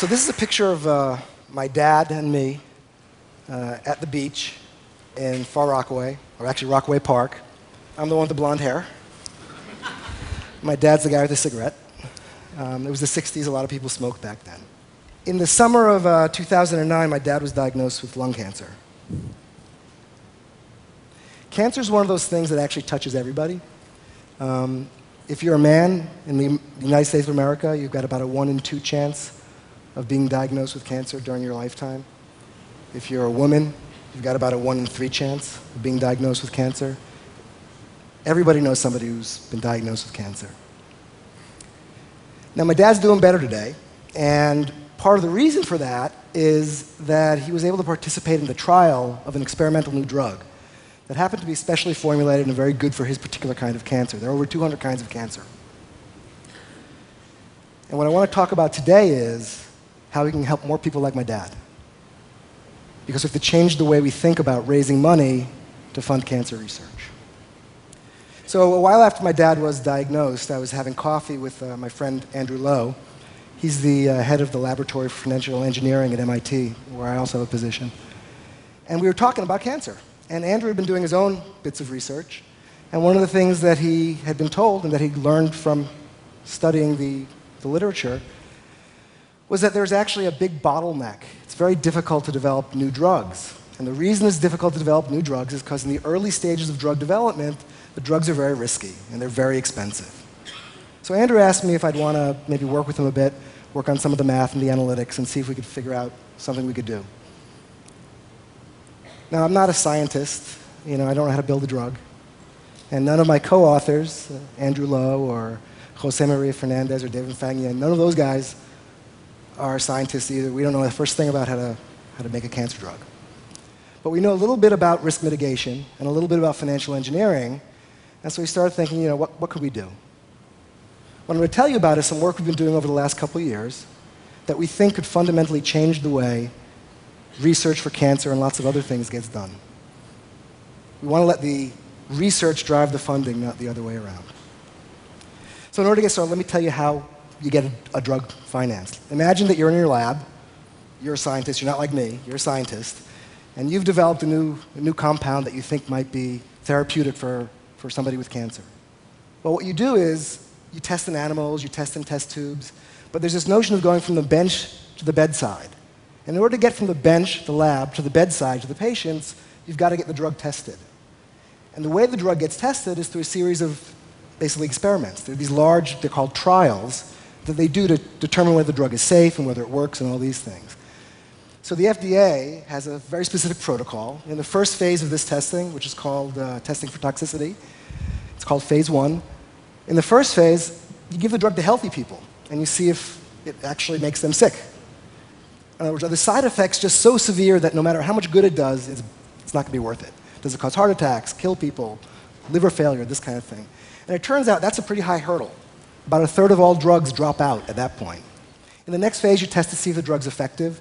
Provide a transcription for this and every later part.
So this is a picture of uh, my dad and me uh, at the beach in Far Rockaway, or actually Rockaway Park. I'm the one with the blonde hair. My dad's the guy with the cigarette. Um, it was the 60s, a lot of people smoked back then. In the summer of uh, 2009, my dad was diagnosed with lung cancer. Cancer is one of those things that actually touches everybody. Um, if you're a man in the United States of America, you've got about a one in two chance of being diagnosed with cancer during your lifetime. If you're a woman, you've got about a one in three chance of being diagnosed with cancer. Everybody knows somebody who's been diagnosed with cancer. Now, my dad's doing better today, and part of the reason for that is that he was able to participate in the trial of an experimental new drug that happened to be specially formulated and very good for his particular kind of cancer. There are over 200 kinds of cancer. And what I want to talk about today is how we can help more people like my dad. Because we have to change the way we think about raising money to fund cancer research. So a while after my dad was diagnosed, I was having coffee with uh, my friend Andrew Lo. He's the uh, head of the Laboratory for Financial Engineering at MIT, where I also have a position. And we were talking about cancer. And Andrew had been doing his own bits of research. And one of the things that he had been told and that he learned from studying the, the literature was that there's actually a big bottleneck. It's very difficult to develop new drugs. And the reason it's difficult to develop new drugs is because in the early stages of drug development, the drugs are very risky and they're very expensive. So Andrew asked me if I'd want to maybe work with him a bit, work on some of the math and the analytics, and see if we could figure out something we could do. Now, I'm not a scientist. You know, I don't know how to build a drug. And none of my co-authors, uh, Andrew Lo or Jose Maria Fernandez or David Fagnan, none of those guys are scientists either. We don't know the first thing about how to, how to make a cancer drug. But we know a little bit about risk mitigation and a little bit about financial engineering, and so we started thinking, you know, what, what could we do? What I'm going to tell you about is some work we've been doing over the last couple of years that we think could fundamentally change the way research for cancer and lots of other things gets done. We want to let the research drive the funding, not the other way around. So in order to get started, let me tell you how you get a, a drug financed. Imagine that you're in your lab, you're a scientist, you're not like me, you're a scientist, and you've developed a new, a new compound that you think might be therapeutic for, for somebody with cancer. Well, what you do is you test in animals, you test in test tubes, but there's this notion of going from the bench to the bedside. And in order to get from the bench, the lab, to the bedside, to the patients, you've got to get the drug tested. And the way the drug gets tested is through a series of basically experiments. There are these large, they're called trials, that they do to determine whether the drug is safe and whether it works and all these things. So the FDA has a very specific protocol. In the first phase of this testing, which is called uh, testing for toxicity, it's called phase one. In the first phase, you give the drug to healthy people, and you see if it actually makes them sick. In other words, are the side effects just so severe that no matter how much good it does, it's, it's not going to be worth it? Does it cause heart attacks, kill people, liver failure, this kind of thing? And it turns out that's a pretty high hurdle. About a third of all drugs drop out at that point. In the next phase, you test to see if the drug's effective.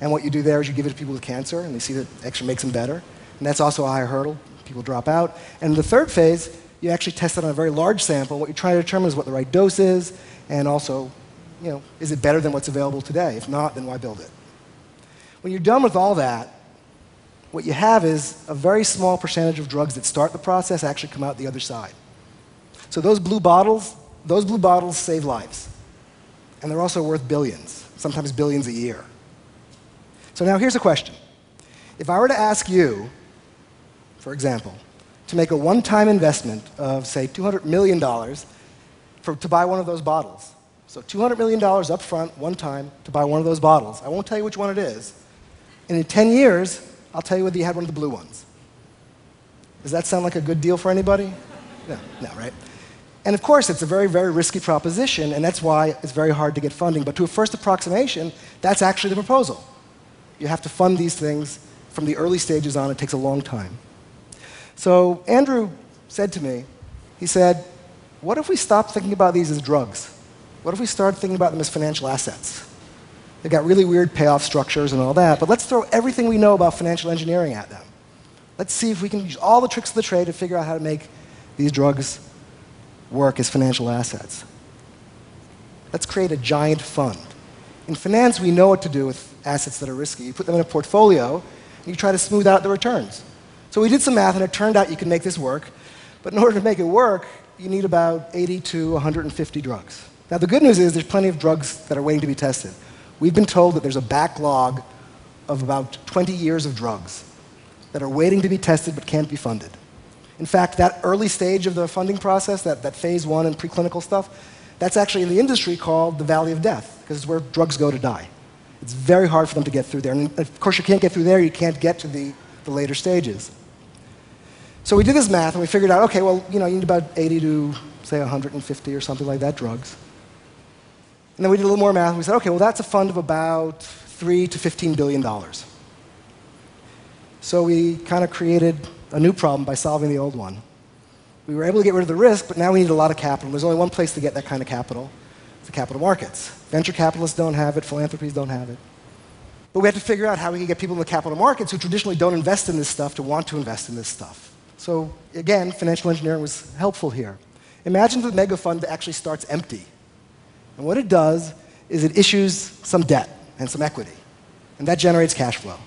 And what you do there is you give it to people with cancer, and they see that it actually makes them better. And that's also a high hurdle. People drop out. And the third phase, you actually test it on a very large sample. What you're trying to determine is what the right dose is, and also you know, is it better than what's available today? If not, then why build it? When you're done with all that, what you have is a very small percentage of drugs that start the process actually come out the other side. So those blue bottles, those blue bottles save lives. And they're also worth billions, sometimes billions a year. So now here's a question. If I were to ask you, for example, to make a one-time investment of, say, $200 million for, to buy one of those bottles, so $200 million up front, one time, to buy one of those bottles. I won't tell you which one it is. And in 10 years, I'll tell you whether you had one of the blue ones. Does that sound like a good deal for anybody? No, no, right? And of course, it's a very, very risky proposition, and that's why it's very hard to get funding. But to a first approximation, that's actually the proposal. You have to fund these things from the early stages on. It takes a long time. So Andrew said to me, he said, what if we stop thinking about these as drugs? What if we start thinking about them as financial assets? They've got really weird payoff structures and all that, but let's throw everything we know about financial engineering at them. Let's see if we can use all the tricks of the trade to figure out how to make these drugs work as financial assets. Let's create a giant fund. In finance, we know what to do with assets that are risky. You put them in a portfolio, and you try to smooth out the returns. So we did some math, and it turned out you can make this work. But in order to make it work, you need about 80 to 150 drugs. Now, the good news is there's plenty of drugs that are waiting to be tested. We've been told that there's a backlog of about 20 years of drugs that are waiting to be tested but can't be funded. In fact, that early stage of the funding process, that, that phase one and preclinical stuff, that's actually in the industry called the valley of death, because it's where drugs go to die. It's very hard for them to get through there. And of course, you can't get through there, you can't get to the, the later stages. So we did this math and we figured out, okay, well, you know, you need about 80 to, say, 150 or something like that drugs. And then we did a little more math and we said, okay, well, that's a fund of about 3 to 15 billion dollars. So we kind of created a new problem by solving the old one. We were able to get rid of the risk, but now we need a lot of capital. There's only one place to get that kind of capital. The capital markets. Venture capitalists don't have it, philanthropies don't have it. But we had to figure out how we could get people in the capital markets who traditionally don't invest in this stuff to want to invest in this stuff. So again, financial engineering was helpful here. Imagine the mega fund that actually starts empty. And what it does is it issues some debt and some equity. And that generates cash flow.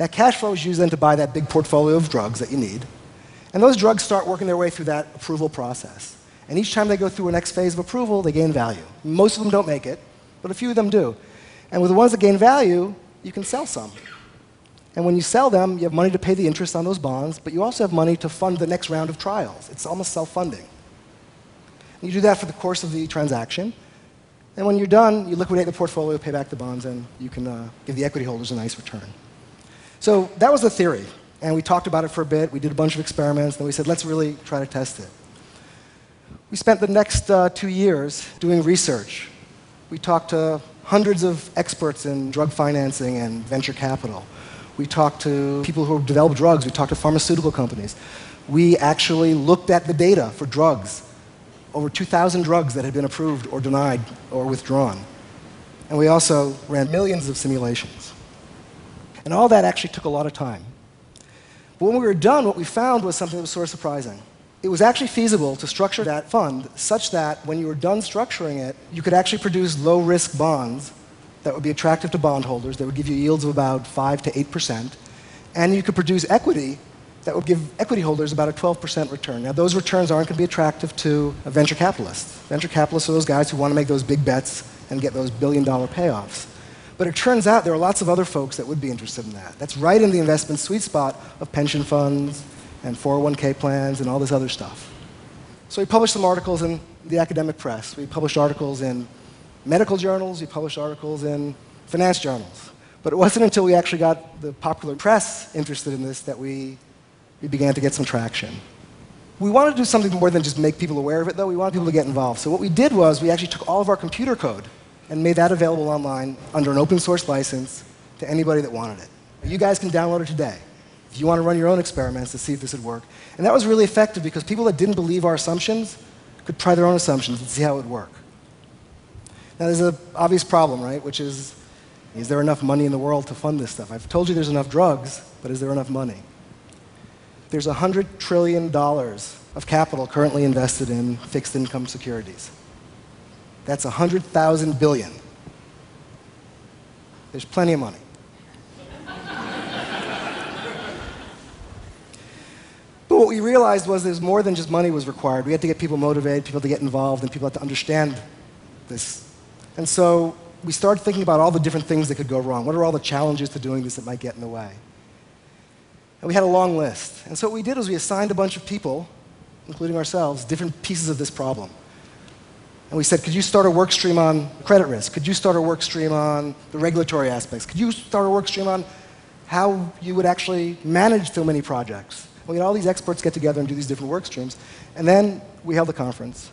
That cash flow is used then to buy that big portfolio of drugs that you need. And those drugs start working their way through that approval process. And each time they go through a next phase of approval, they gain value. Most of them don't make it, but a few of them do. And with the ones that gain value, you can sell some. And when you sell them, you have money to pay the interest on those bonds, but you also have money to fund the next round of trials. It's almost self-funding. You do that for the course of the transaction. And when you're done, you liquidate the portfolio, pay back the bonds, and you can uh, give the equity holders a nice return. So that was the theory. And we talked about it for a bit. We did a bunch of experiments. And we said, let's really try to test it. We spent the next uh, two years doing research. We talked to hundreds of experts in drug financing and venture capital. We talked to people who develop drugs. We talked to pharmaceutical companies. We actually looked at the data for drugs, over 2,000 drugs that had been approved or denied or withdrawn. And we also ran millions of simulations. And all that actually took a lot of time. But when we were done, what we found was something that was sort of surprising. It was actually feasible to structure that fund such that when you were done structuring it, you could actually produce low risk bonds that would be attractive to bondholders, that would give you yields of about 5 to 8%, and you could produce equity that would give equity holders about a 12% return. Now, those returns aren't going to be attractive to a venture capitalists. Venture capitalists are those guys who want to make those big bets and get those billion dollar payoffs. But it turns out there are lots of other folks that would be interested in that. That's right in the investment sweet spot of pension funds and 401k plans and all this other stuff. So we published some articles in the academic press. We published articles in medical journals. We published articles in finance journals. But it wasn't until we actually got the popular press interested in this that we, we began to get some traction. We wanted to do something more than just make people aware of it, though. We wanted people to get involved. So what we did was we actually took all of our computer code and made that available online under an open source license to anybody that wanted it. You guys can download it today if you want to run your own experiments to see if this would work. And that was really effective because people that didn't believe our assumptions could try their own assumptions and see how it would work. Now, there's an obvious problem, right? Which is, is there enough money in the world to fund this stuff? I've told you there's enough drugs, but is there enough money? There's $100 trillion of capital currently invested in fixed income securities. That's 100,000 billion. There's plenty of money. but what we realized was there's more than just money was required. We had to get people motivated, people to get involved, and people had to understand this. And so we started thinking about all the different things that could go wrong. What are all the challenges to doing this that might get in the way? And we had a long list. And so what we did was we assigned a bunch of people, including ourselves, different pieces of this problem. And we said, could you start a work stream on credit risk? Could you start a work stream on the regulatory aspects? Could you start a work stream on how you would actually manage so many projects? We had all these experts get together and do these different work streams. And then we held the conference.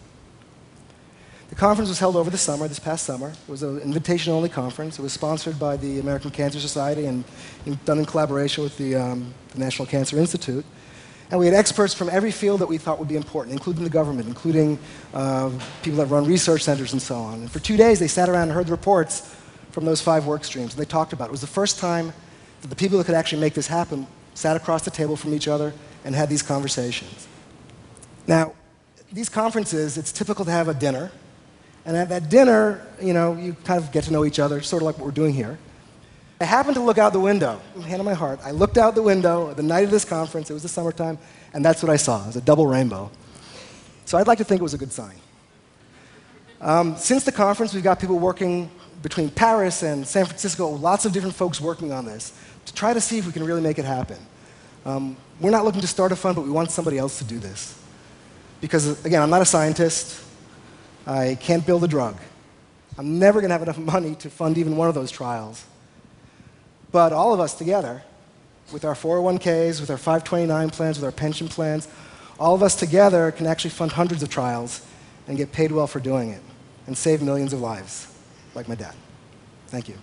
The conference was held over the summer, this past summer. It was an invitation-only conference. It was sponsored by the American Cancer Society and done in collaboration with the, um, the National Cancer Institute. And we had experts from every field that we thought would be important, including the government, including uh, people that run research centers and so on. And for two days, they sat around and heard the reports from those five work streams. And they talked about it. It was the first time that the people that could actually make this happen sat across the table from each other and had these conversations. Now, these conferences, it's typical to have a dinner, And at that dinner, you know, you kind of get to know each other, sort of like what we're doing here. I happened to look out the window, hand on my heart. I looked out the window the night of this conference, it was the summertime, and that's what I saw. It was a double rainbow. So I'd like to think it was a good sign. Um, since the conference, we've got people working between Paris and San Francisco, lots of different folks working on this to try to see if we can really make it happen. Um, we're not looking to start a fund, but we want somebody else to do this. Because, again, I'm not a scientist. I can't build a drug. I'm never going to have enough money to fund even one of those trials. But all of us together, with our 401ks, with our 529 plans, with our pension plans, all of us together can actually fund hundreds of trials and get paid well for doing it and save millions of lives, like my dad. Thank you.